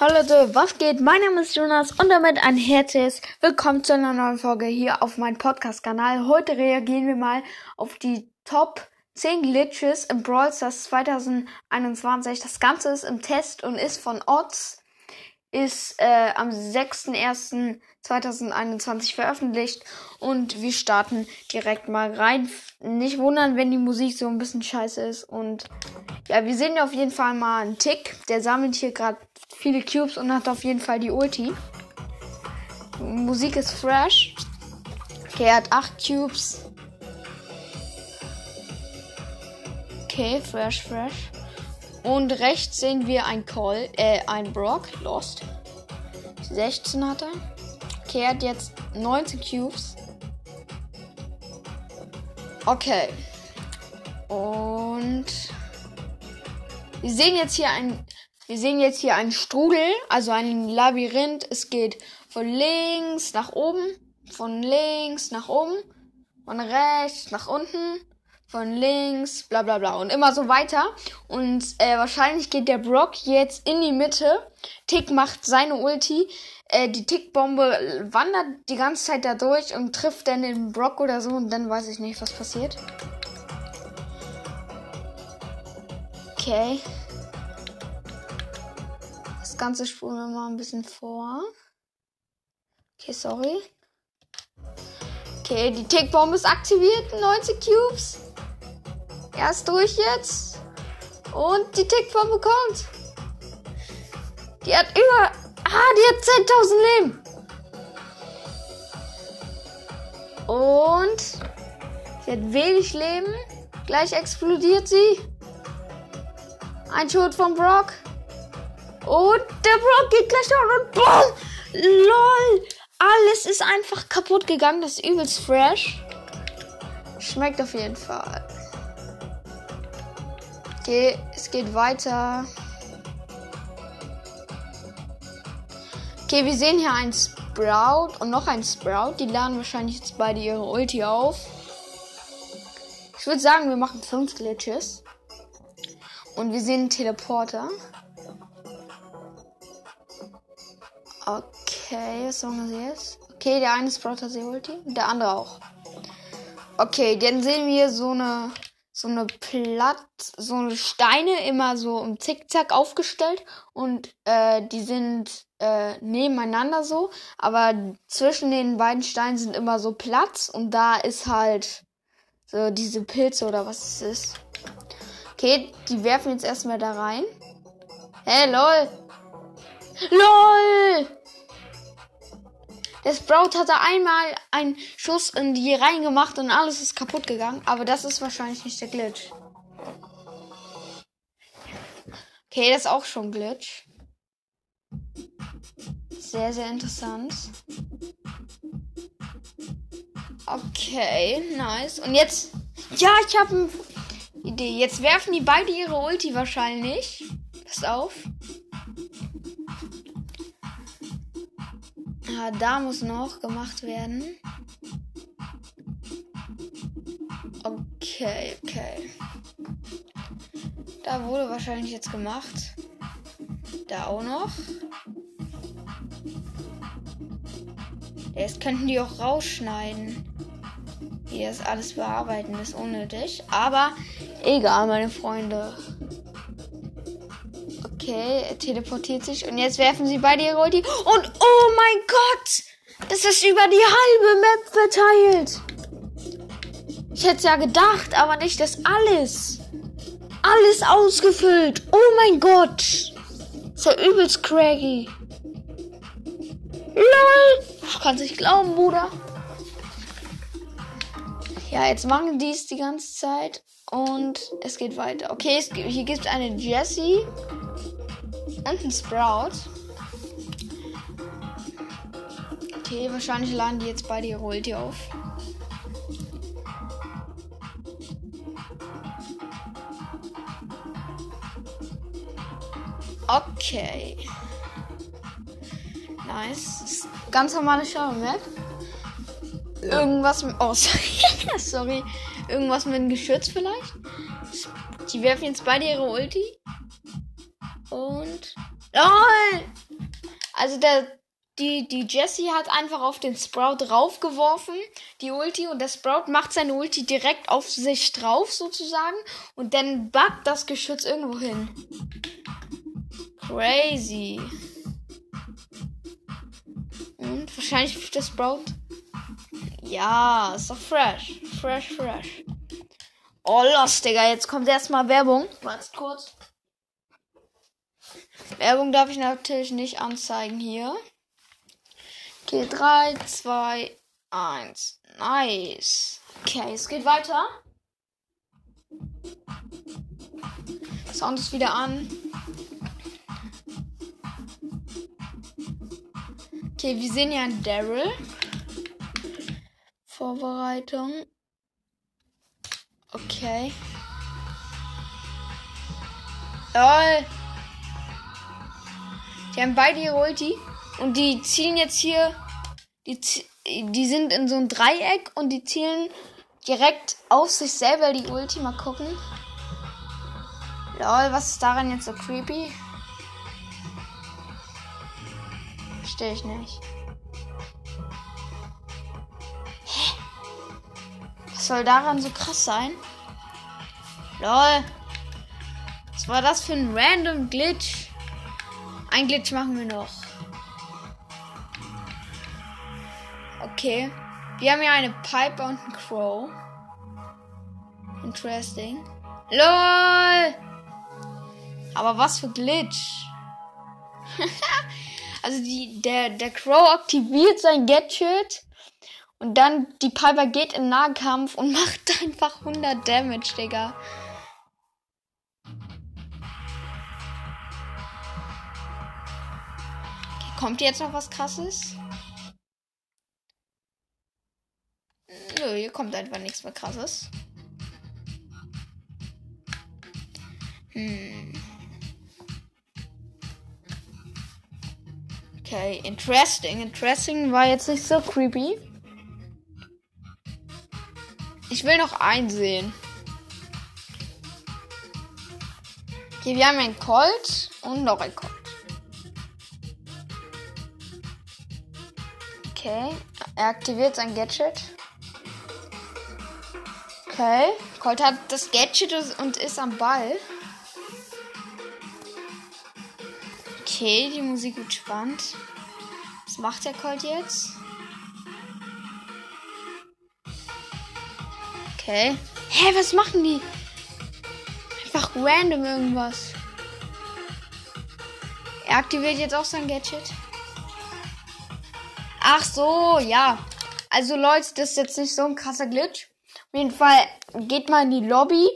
Hallo Leute, was geht? Mein Name ist Jonas und damit ein herzliches Willkommen zu einer neuen Folge hier auf meinem Podcast-Kanal. Heute reagieren wir mal auf die Top 10 Glitches im Brawl Stars 2021. Das Ganze ist im Test und ist von Odds. Ist äh, am 6.1.2021 veröffentlicht und wir starten direkt mal rein. Nicht wundern, wenn die Musik so ein bisschen scheiße ist und ja, wir sehen auf jeden Fall mal einen Tick. Der sammelt hier gerade viele Cubes und hat auf jeden Fall die Ulti. Musik ist fresh. Okay, er hat 8 Cubes. Okay, fresh, fresh. Und rechts sehen wir ein Call, äh, ein Brock, Lost. 16 hat er. Okay, er hat jetzt 19 Cubes. Okay. Und wir sehen jetzt hier ein, wir sehen jetzt hier einen Strudel, also ein Labyrinth. Es geht von links nach oben, von links nach oben, von rechts nach unten, von links, bla bla bla und immer so weiter. Und äh, wahrscheinlich geht der Brock jetzt in die Mitte. Tick macht seine Ulti. Äh, die Tickbombe wandert die ganze Zeit da durch und trifft dann den Brock oder so und dann weiß ich nicht, was passiert. Okay. Ganze spulen wir mal ein bisschen vor. Okay, sorry. Okay, die Tickbombe ist aktiviert. 90 Cubes. Er ist durch jetzt. Und die Tickbombe kommt. Die hat über. Ah, die hat 10.000 Leben. Und sie hat wenig Leben. Gleich explodiert sie. Ein Schuss von Brock. Und der Brock geht gleich down und BOOM! LOL! Alles ist einfach kaputt gegangen. Das ist übelst fresh. Schmeckt auf jeden Fall. Okay, es geht weiter. Okay, wir sehen hier einen Sprout und noch einen Sprout. Die laden wahrscheinlich jetzt beide ihre Ulti auf. Ich würde sagen, wir machen 5 Glitches. Und wir sehen einen Teleporter. Okay, was sagen wir jetzt? Okay, der eine Sprout hat die Ulti, der andere auch. Okay, dann sehen wir so eine so eine Platt, so eine Steine immer so im Zickzack aufgestellt und äh, die sind äh, nebeneinander so, aber zwischen den beiden Steinen sind immer so Platz und da ist halt so diese Pilze oder was es ist. Okay, die werfen jetzt erstmal da rein. Hey, lol. LOL! Der Sprout hatte einmal einen Schuss in die reingemacht und alles ist kaputt gegangen. Aber das ist wahrscheinlich nicht der Glitch. Okay, das ist auch schon Glitch. Sehr, sehr interessant. Okay, nice. Und jetzt. Ja, ich habe eine Idee. Jetzt werfen die beide ihre Ulti wahrscheinlich. Pass auf. Ja, da muss noch gemacht werden. Okay, okay. Da wurde wahrscheinlich jetzt gemacht. Da auch noch. Jetzt könnten die auch rausschneiden. Hier ist alles bearbeiten, ist unnötig. Aber egal, meine Freunde. Okay, er teleportiert sich und jetzt werfen sie beide ihre Ulti. Und oh mein Gott! Das ist über die halbe Map verteilt. Ich hätte ja gedacht, aber nicht das alles. Alles ausgefüllt. Oh mein Gott. Ist ja übelst craggy. LOL. Ich kann es nicht glauben, Bruder. Ja, jetzt machen die es die ganze Zeit. Und es geht weiter. Okay, es, hier gibt es eine Jessie einen Sprout. Okay, wahrscheinlich laden die jetzt beide ihre Ulti auf. Okay. Nice. Ganz normale Shower-Map. Irgendwas mit. Oh, sorry. sorry. Irgendwas mit einem Geschütz vielleicht. Die werfen jetzt beide ihre Ulti. Und. Oh! Also der, die, die Jessie hat einfach auf den Sprout draufgeworfen, die Ulti, und der Sprout macht seine Ulti direkt auf sich drauf, sozusagen, und dann backt das Geschütz irgendwo hin. Crazy. Und wahrscheinlich der Sprout. Ja, ist doch fresh. Fresh, fresh. Oh, los, Digga. Jetzt kommt erstmal Werbung. Warte kurz. Werbung darf ich natürlich nicht anzeigen hier. Okay, 3, 2, 1. Nice. Okay, es geht weiter. Sound ist wieder an. Okay, wir sehen ja Daryl. Vorbereitung. Okay. Lol. Die haben beide ihre Ulti. Und die zielen jetzt hier. Die, die sind in so einem Dreieck und die zielen direkt auf sich selber die Ulti. Mal gucken. Lol, was ist daran jetzt so creepy? Verstehe ich nicht. Hä? Was soll daran so krass sein? Lol. Was war das für ein random Glitch? Ein Glitch machen wir noch. Okay. Wir haben ja eine Piper und einen Crow. Interesting. LOL! Aber was für Glitch? Also die, der, der Crow aktiviert sein Gadget und dann die Piper geht in Nahkampf und macht einfach 100 Damage, Digga. Kommt jetzt noch was krasses? Nö, hier kommt einfach nichts mehr krasses. Hm. Okay, interesting. Interesting war jetzt nicht so creepy. Ich will noch einsehen. Okay, wir haben einen Colt und noch ein Colt. Okay, er aktiviert sein Gadget. Okay, Colt hat das Gadget und ist am Ball. Okay, die Musik wird spannend. Was macht der Colt jetzt? Okay. Hä, was machen die? Einfach random irgendwas. Er aktiviert jetzt auch sein Gadget. Ach so, ja. Also Leute, das ist jetzt nicht so ein krasser Glitch. Auf jeden Fall geht mal in die Lobby,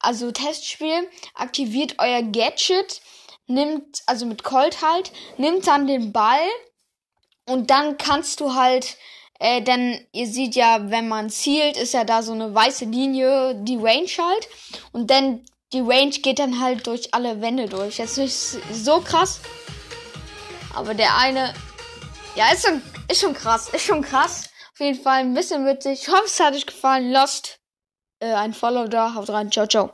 also Testspiel, aktiviert euer Gadget nimmt, also mit Colt halt, nimmt dann den Ball und dann kannst du halt, äh, denn ihr seht ja, wenn man zielt, ist ja da so eine weiße Linie, die Range halt. Und dann die Range geht dann halt durch alle Wände durch. Jetzt nicht so krass. Aber der eine, ja, ist schon, ist schon krass, ist schon krass. Auf jeden Fall ein bisschen witzig. Ich hoffe, es hat euch gefallen. Lasst äh, ein Follow da. Haut rein. Ciao, ciao.